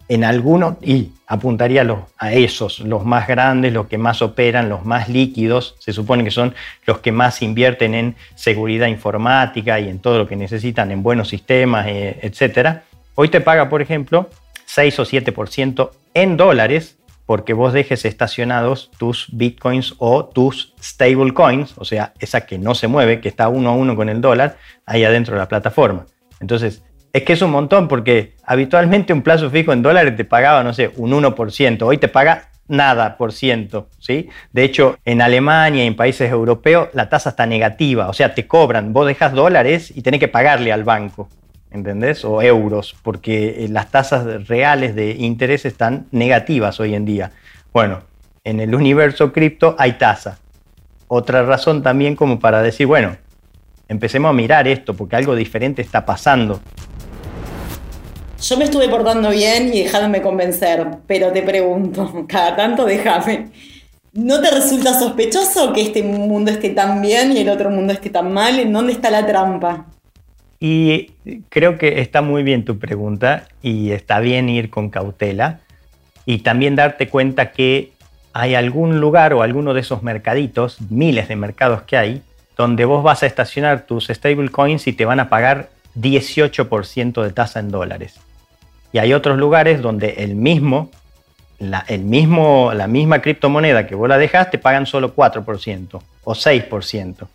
en alguno y apuntaría a, esos, los más grandes, los que más operan, los más líquidos, se supone que son los que más invierten en seguridad informática y en todo lo que necesitan, en buenos sistemas, eh, etc. Hoy te paga, por ejemplo, 6 o 7% en dólares porque vos dejes estacionados tus bitcoins o tus stablecoins, o sea, esa que no se mueve, que está uno a uno con el dólar, ahí adentro de la plataforma. Entonces, Es que es un montón porque habitualmente un plazo fijo en dólares te pagaba, no sé, un 1%. Hoy te paga nada por ciento, ¿sí? De hecho, en Alemania y en países europeos la tasa está negativa, o sea, te cobran, vos dejas dólares y tenés que pagarle al banco, ¿entendés? O euros, porque eh, las tasas reales de interés están negativas hoy en día. Bueno, en el universo cripto hay tasa. Otra razón también como para decir, bueno, empecemos a mirar esto porque algo diferente está pasando. Yo me estuve portando bien y dejándome convencer, pero te pregunto, cada tanto déjame. ¿No te resulta sospechoso que este mundo esté tan bien y el otro mundo esté tan mal? ¿En dónde está la trampa? Y creo que está muy bien tu pregunta y está bien ir con cautela y también darte cuenta que hay algún lugar o alguno de esos mercaditos, miles de mercados que hay, donde vos vas a estacionar tus stablecoins y te van a pagar 18% de tasa en dólares. Y hay otros lugares donde el mismo, la, el mismo, la misma criptomoneda que vos la dejas te pagan solo 4% o 6%.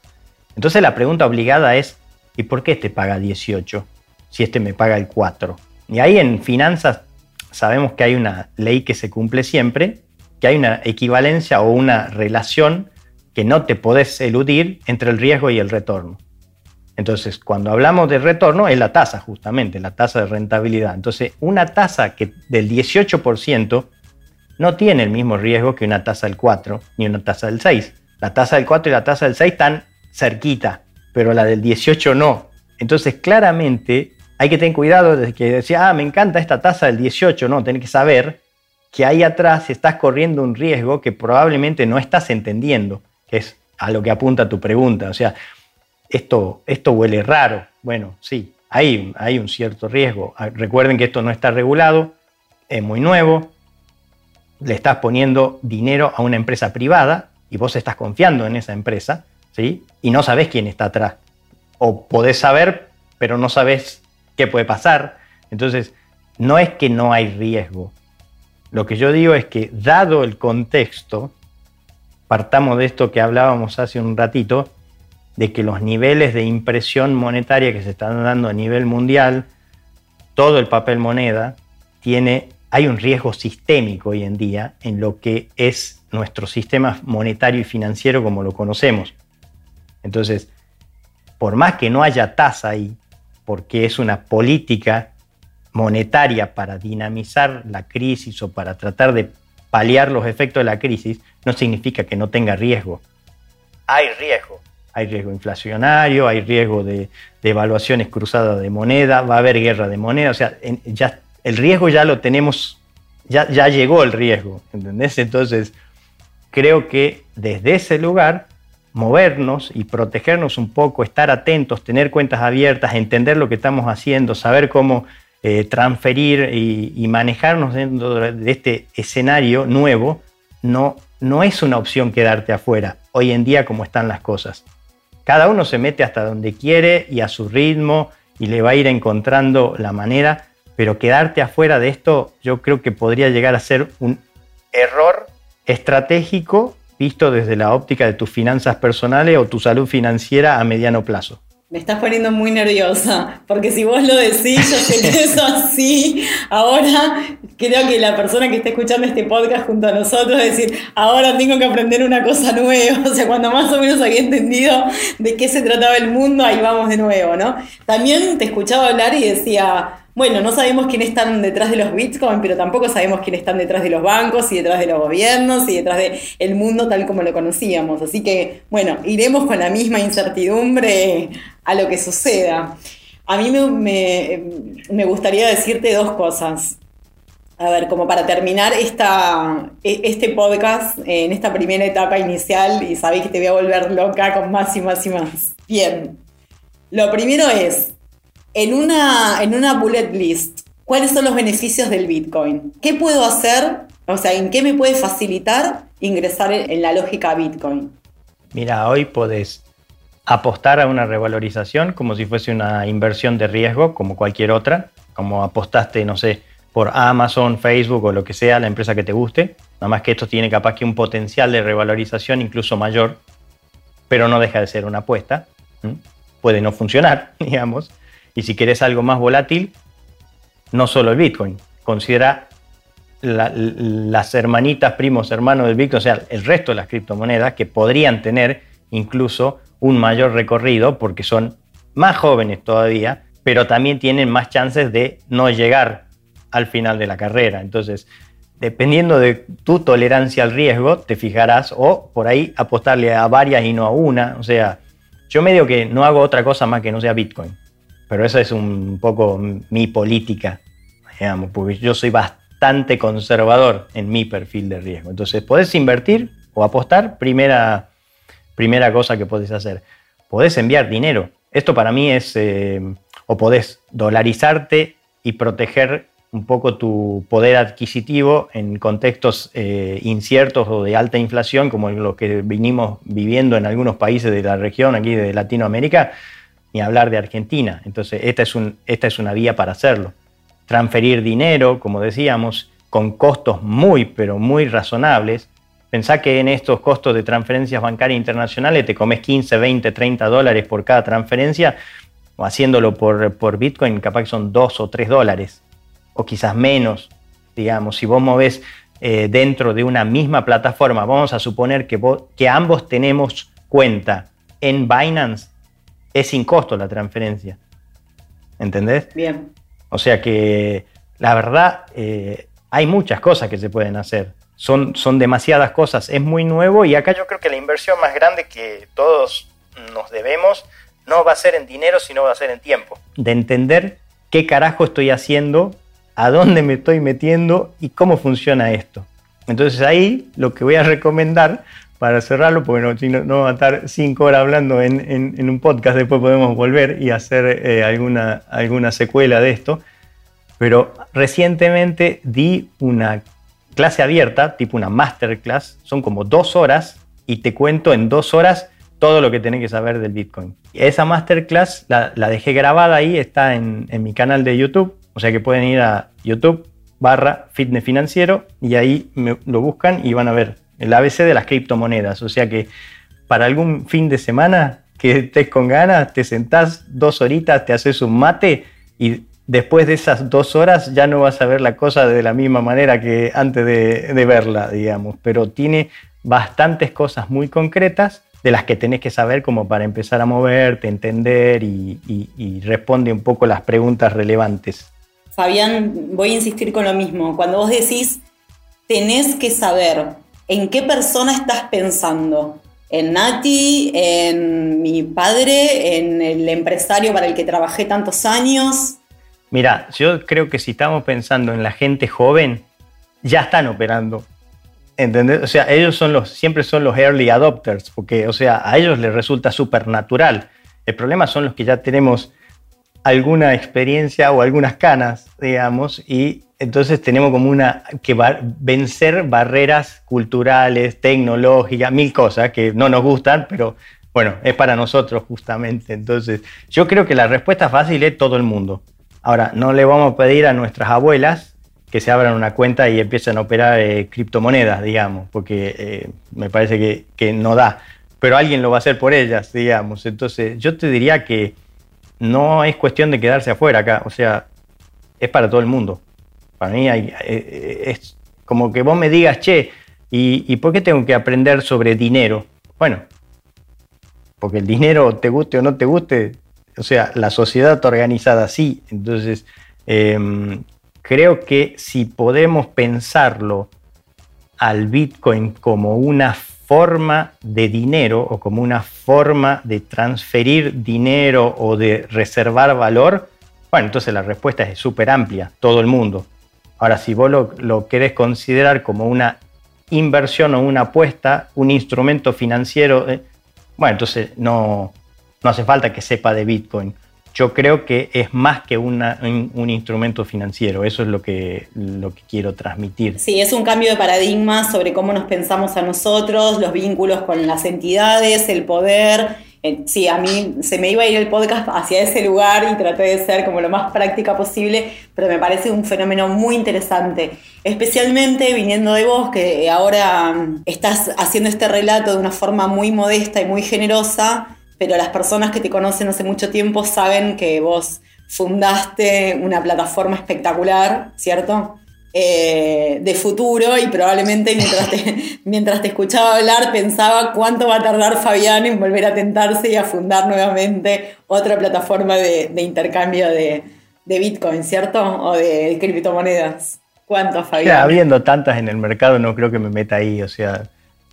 Entonces la pregunta obligada es, ¿y por qué este paga 18 si este me paga el 4? Y ahí en finanzas sabemos que hay una ley que se cumple siempre, que hay una equivalencia o una relación que no te podés eludir entre el riesgo y el retorno. Entonces, cuando hablamos de retorno, es la tasa justamente, la tasa de rentabilidad. Entonces, una tasa que del 18% no tiene el mismo riesgo que una tasa del 4 ni una tasa del 6. La tasa del 4 y la tasa del 6 están cerquita, pero la del 18 no. Entonces, claramente hay que tener cuidado de que decía, ah, me encanta esta tasa del 18, no, tenés que saber que ahí atrás estás corriendo un riesgo que probablemente no estás entendiendo, que es a lo que apunta tu pregunta. O sea, esto, esto huele raro. Bueno, sí, hay, hay un cierto riesgo. Ah, recuerden que esto no está regulado, es muy nuevo, le estás poniendo dinero a una empresa privada y vos estás confiando en esa empresa, ¿sí? Y no sabes quién está atrás. O podés saber, pero no sabes qué puede pasar. Entonces, no es que no hay riesgo. Lo que yo digo es que, dado el contexto, partamos de esto que hablábamos hace un ratito, de que los niveles de impresión monetaria que se están dando a nivel mundial, todo el papel moneda, tiene, hay un riesgo sistémico hoy en día en lo que es nuestro sistema monetario y financiero como lo conocemos. Entonces, por más que no haya tasa ahí, porque es una política monetaria para dinamizar la crisis o para tratar de paliar los efectos de la crisis, no significa que no tenga riesgo. Hay riesgo, hay riesgo inflacionario, hay riesgo de, evaluaciones cruzadas de moneda, va a haber guerra de moneda, o sea, ya, el riesgo ya lo tenemos, ya, llegó el riesgo, ¿entendés? Entonces, creo que desde ese lugar movernos y protegernos un poco, estar atentos, tener cuentas abiertas, entender lo que estamos haciendo, saber cómo eh, transferir y, y, manejarnos dentro de este escenario nuevo, no, no es una opción quedarte afuera hoy en día como están las cosas. Cada uno se mete hasta donde quiere y a su ritmo y le va a ir encontrando la manera, pero quedarte afuera de esto yo creo que podría llegar a ser un error estratégico visto desde la óptica de tus finanzas personales o tu salud financiera a mediano plazo. Me estás poniendo muy nerviosa, porque si vos lo decís, yo sé que así. Ahora creo que la persona que está escuchando este podcast junto a nosotros decir, ahora tengo que aprender una cosa nueva. O sea, cuando más o menos había entendido de qué se trataba el mundo, ahí vamos de nuevo, ¿no? También te escuchaba hablar y decía, bueno, no sabemos quiénes están detrás de los bitcoins, pero tampoco sabemos quiénes están detrás de los bancos y detrás de los gobiernos y detrás del el mundo tal como lo conocíamos. Así que, bueno, iremos con la misma incertidumbre a lo que suceda. A mí me, gustaría decirte dos cosas. A ver, como para terminar esta, e, este podcast en esta primera etapa inicial, y sabéis que te voy a volver loca con más y más y más. Bien, lo primero es, en una, en una bullet list, ¿cuáles son los beneficios del Bitcoin? ¿Qué puedo hacer? O sea, ¿en qué me puede facilitar ingresar en la lógica Bitcoin? Mira, hoy podés apostar a una revalorización como si fuese una inversión de riesgo, como cualquier otra, como apostaste, no sé, por Amazon, Facebook o lo que sea, la empresa que te guste. Nada más que esto tiene capaz que un potencial de revalorización incluso mayor, pero no deja de ser una apuesta. Puede no funcionar, digamos. Y si querés algo más volátil, no solo el Bitcoin, considera las hermanitas, primos, hermanos del Bitcoin, o sea, el resto de las criptomonedas que podrían tener incluso un mayor recorrido porque son más jóvenes todavía, pero también tienen más chances de no llegar al final de la carrera. Entonces, dependiendo de tu tolerancia al riesgo, te fijarás o por ahí apostarle a varias y no a una. O sea, yo medio que no hago otra cosa más que no sea Bitcoin. Pero esa es un poco mi política, digamos, porque yo soy bastante conservador en mi perfil de riesgo. Entonces, podés invertir o apostar, primera, primera cosa que podés hacer. Podés enviar dinero. Esto para mí es, eh, o podés dolarizarte y proteger un poco tu poder adquisitivo en contextos eh, inciertos o de alta inflación, como lo que vinimos viviendo en algunos países de la región, aquí de Latinoamérica, ni hablar de Argentina. Entonces, esta es, un, esta es una vía para hacerlo. Transferir dinero, como decíamos, con costos muy, pero muy razonables. Pensá que en estos costos de transferencias bancarias internacionales te comes 15, 20, 30 dólares por cada transferencia, o haciéndolo por, Bitcoin, capaz que son 2 o 3 dólares o quizás menos, digamos, si vos movés eh, dentro de una misma plataforma, vamos a suponer que, que ambos tenemos cuenta en Binance, es sin costo la transferencia. ¿Entendés? Bien. O sea que la verdad eh, hay muchas cosas que se pueden hacer. Son, son demasiadas cosas. Es muy nuevo y acá yo creo que la inversión más grande que todos nos debemos no va a ser en dinero, sino va a ser en tiempo. De entender qué carajo estoy haciendo a dónde me estoy metiendo y cómo funciona esto. Entonces ahí lo que voy a recomendar para cerrarlo, porque no, no, va a estar cinco horas hablando en, un podcast, después podemos volver y hacer eh, alguna, alguna secuela de esto, pero recientemente di una clase abierta, tipo una masterclass, son como dos horas y te cuento en dos horas todo lo que tenés que saber del Bitcoin. Esa masterclass la, dejé grabada ahí, está en, mi canal de YouTube o sea que pueden ir a YouTube barra fitness financiero y ahí lo buscan y van a ver el ABC de las criptomonedas. O sea que para algún fin de semana que estés con ganas, te sentás dos horitas, te haces un mate y después de esas dos horas ya no vas a ver la cosa de la misma manera que antes de, verla, digamos. Pero tiene bastantes cosas muy concretas de las que tenés que saber como para empezar a moverte, entender y, y responde un poco las preguntas relevantes. Fabián, voy a insistir con lo mismo. Cuando vos decís, tenés que saber en qué persona estás pensando. En Nati, en mi padre, en el empresario para el que trabajé tantos años. Mira, yo creo que si estamos pensando en la gente joven, ya están operando. ¿Entendés? O sea, ellos son los, siempre son los early adopters, porque, o sea, a ellos les resulta súper natural. El problema son los que ya tenemos alguna experiencia o algunas canas, digamos, y entonces tenemos como una que vencer barreras culturales, tecnológicas, mil cosas que no nos gustan, pero bueno, es para nosotros justamente. Entonces, yo creo que la respuesta fácil es todo el mundo. Ahora, no le vamos a pedir a nuestras abuelas que se abran una cuenta y empiecen a operar eh, criptomonedas, digamos, porque eh, me parece que, que no da. Pero alguien lo va a hacer por ellas, digamos. Entonces, yo te diría que no es cuestión de quedarse afuera acá, o sea, es para todo el mundo. Para mí hay, eh, eh, es como que vos me digas, che, ¿y, por qué tengo que aprender sobre dinero? Bueno, porque el dinero, te guste o no te guste, o sea, la sociedad está organizada así. Entonces, em, creo que si podemos pensarlo al Bitcoin como una forma de dinero o como una forma de transferir dinero o de reservar valor, bueno, entonces la respuesta es súper amplia, todo el mundo. Ahora, si vos lo, querés considerar como una inversión o una apuesta, un instrumento financiero, eh, bueno, entonces no, no hace falta que sepa de Bitcoin yo creo que es más que un, instrumento financiero, eso es lo que, lo que quiero transmitir. Sí, es un cambio de paradigma sobre cómo nos pensamos a nosotros, los vínculos con las entidades, el poder. Eh, sí, a mí se me iba a ir el podcast hacia ese lugar y traté de ser como lo más práctica posible, pero me parece un fenómeno muy interesante, especialmente viniendo de vos, que ahora estás haciendo este relato de una forma muy modesta y muy generosa pero las personas que te conocen hace mucho tiempo saben que vos fundaste una plataforma espectacular, ¿cierto? Eh, de futuro y probablemente mientras te, mientras te escuchaba hablar pensaba cuánto va a tardar Fabián en volver a tentarse y a fundar nuevamente otra plataforma de, intercambio de, Bitcoin, ¿cierto? O de criptomonedas. ¿Cuánto, Fabián? habiendo tantas en el mercado no creo que me meta ahí, o sea,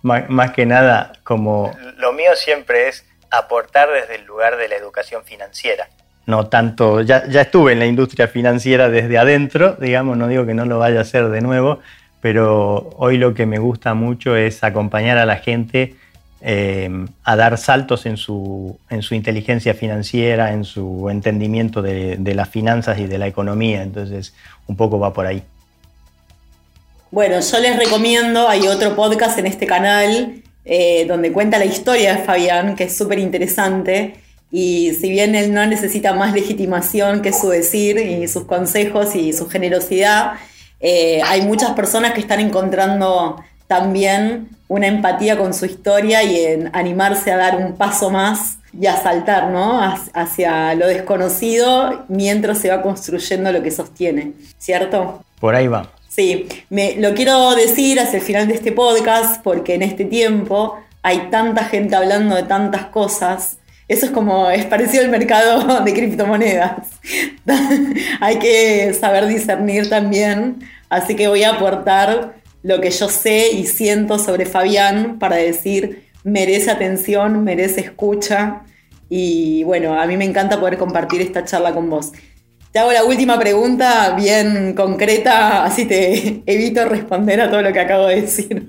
más, más que nada como... Lo mío siempre es aportar desde el lugar de la educación financiera no tanto, ya, estuve en la industria financiera desde adentro, digamos, no digo que no lo vaya a hacer de nuevo, pero hoy lo que me gusta mucho es acompañar a la gente eh, a dar saltos en su, en su inteligencia financiera, en su entendimiento de, las finanzas y de la economía, entonces un poco va por ahí. Bueno, yo les recomiendo, hay otro podcast en este canal eh, donde cuenta la historia de Fabián, que es súper interesante y si bien él no necesita más legitimación que su decir y sus consejos y su generosidad, eh, hay muchas personas que están encontrando también una empatía con su historia y en animarse a dar un paso más y a saltar ¿no? hacia lo desconocido mientras se va construyendo lo que sostiene, ¿cierto? Por ahí va. Sí, me, lo quiero decir hacia el final de este podcast porque en este tiempo hay tanta gente hablando de tantas cosas eso es como, es parecido al mercado de criptomonedas. Hay que saber discernir también. Así que voy a aportar lo que yo sé y siento sobre Fabián para decir, merece atención, merece escucha. Y bueno, a mí me encanta poder compartir esta charla con vos. Te hago la última pregunta bien concreta, así te evito responder a todo lo que acabo de decir.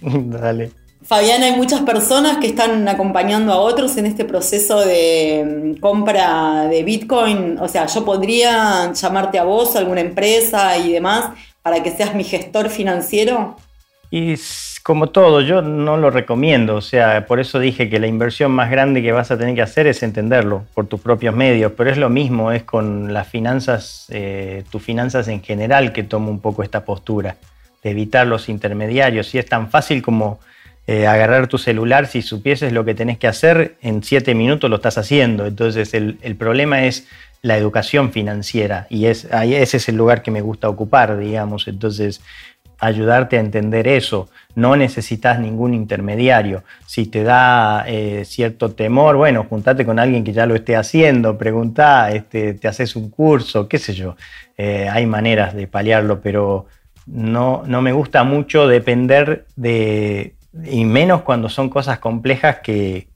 Dale. Fabián, hay muchas personas que están acompañando a otros en este proceso de mm, compra de Bitcoin. O sea, yo podría llamarte a vos, a alguna empresa y demás, para que seas mi gestor financiero. Y como todo, yo no lo recomiendo. O sea, por eso dije que la inversión más grande que vas a tener que hacer es entenderlo por tus propios medios. Pero es lo mismo, es con las finanzas, eh, tus finanzas en general que tomo un poco esta postura de evitar los intermediarios. Y es tan fácil como eh, agarrar tu celular, si supieses lo que tenés que hacer, en siete minutos lo estás haciendo. Entonces el, problema es la educación financiera y es, ese es el lugar que me gusta ocupar, digamos. Entonces ayudarte a entender eso. No necesitas ningún intermediario. Si te da eh, cierto temor, bueno, juntate con alguien que ya lo esté haciendo, pregunta, este, te haces un curso, qué sé yo. Eh, hay maneras de paliarlo, pero no, no me gusta mucho depender de, y menos cuando son cosas complejas que,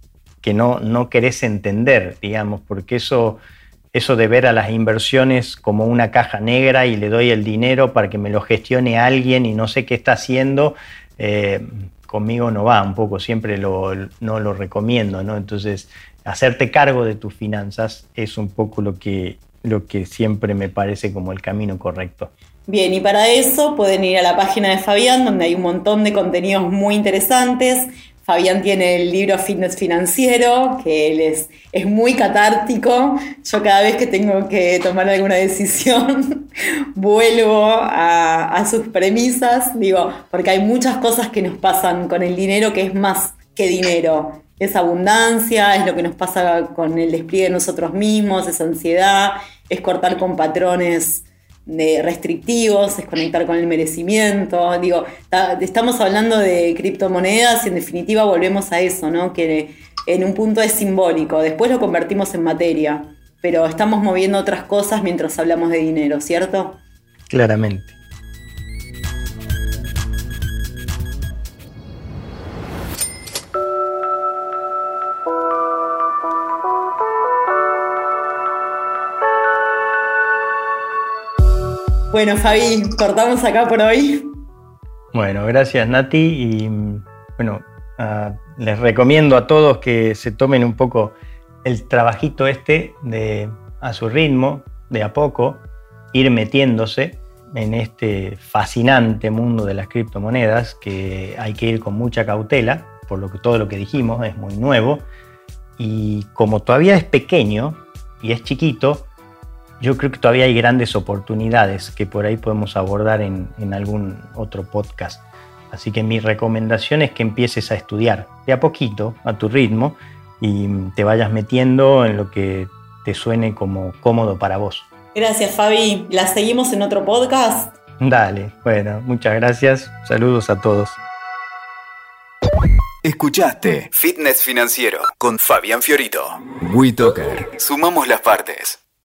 no, no, querés entender, digamos, porque eso, eso de ver a las inversiones como una caja negra y le doy el dinero para que me lo gestione alguien y no sé qué está haciendo, eh, conmigo no va un poco, siempre lo, no lo recomiendo, ¿no? Entonces, hacerte cargo de tus finanzas es un poco lo que, lo que siempre me parece como el camino correcto. Bien, y para eso pueden ir a la página de Fabián, donde hay un montón de contenidos muy interesantes. Fabián tiene el libro Fitness Financiero, que es, es muy catártico. Yo cada vez que tengo que tomar alguna decisión, vuelvo a sus premisas, digo, porque hay muchas cosas que nos pasan con el dinero que es más que dinero. Es abundancia, es lo que nos pasa con el despliegue de nosotros mismos, es ansiedad, es cortar con patrones de restrictivos, es conectar con el merecimiento. Digo, estamos hablando de criptomonedas y en definitiva volvemos a eso, ¿no? Que en un punto es simbólico, después lo convertimos en materia, pero estamos moviendo otras cosas mientras hablamos de dinero, ¿cierto? Claramente. Bueno, Fabi, cortamos acá por hoy. Bueno, gracias Nati y bueno, ah, les recomiendo a todos que se tomen un poco el trabajito este de a su ritmo, de a poco, ir metiéndose en este fascinante mundo de las criptomonedas que hay que ir con mucha cautela, por lo que todo lo que dijimos es muy nuevo y como todavía es pequeño y es chiquito, yo creo que todavía hay grandes oportunidades que por ahí podemos abordar en, algún otro podcast. Así que mi recomendación es que empieces a estudiar de a poquito, a tu ritmo, y te vayas metiendo en lo que te suene como cómodo para vos. Gracias, Fabi. ¿La seguimos en otro podcast? Dale, bueno, muchas gracias. Saludos a todos. Escuchaste Fitness Financiero con Fabián Fiorito. WeToker. Sumamos las partes.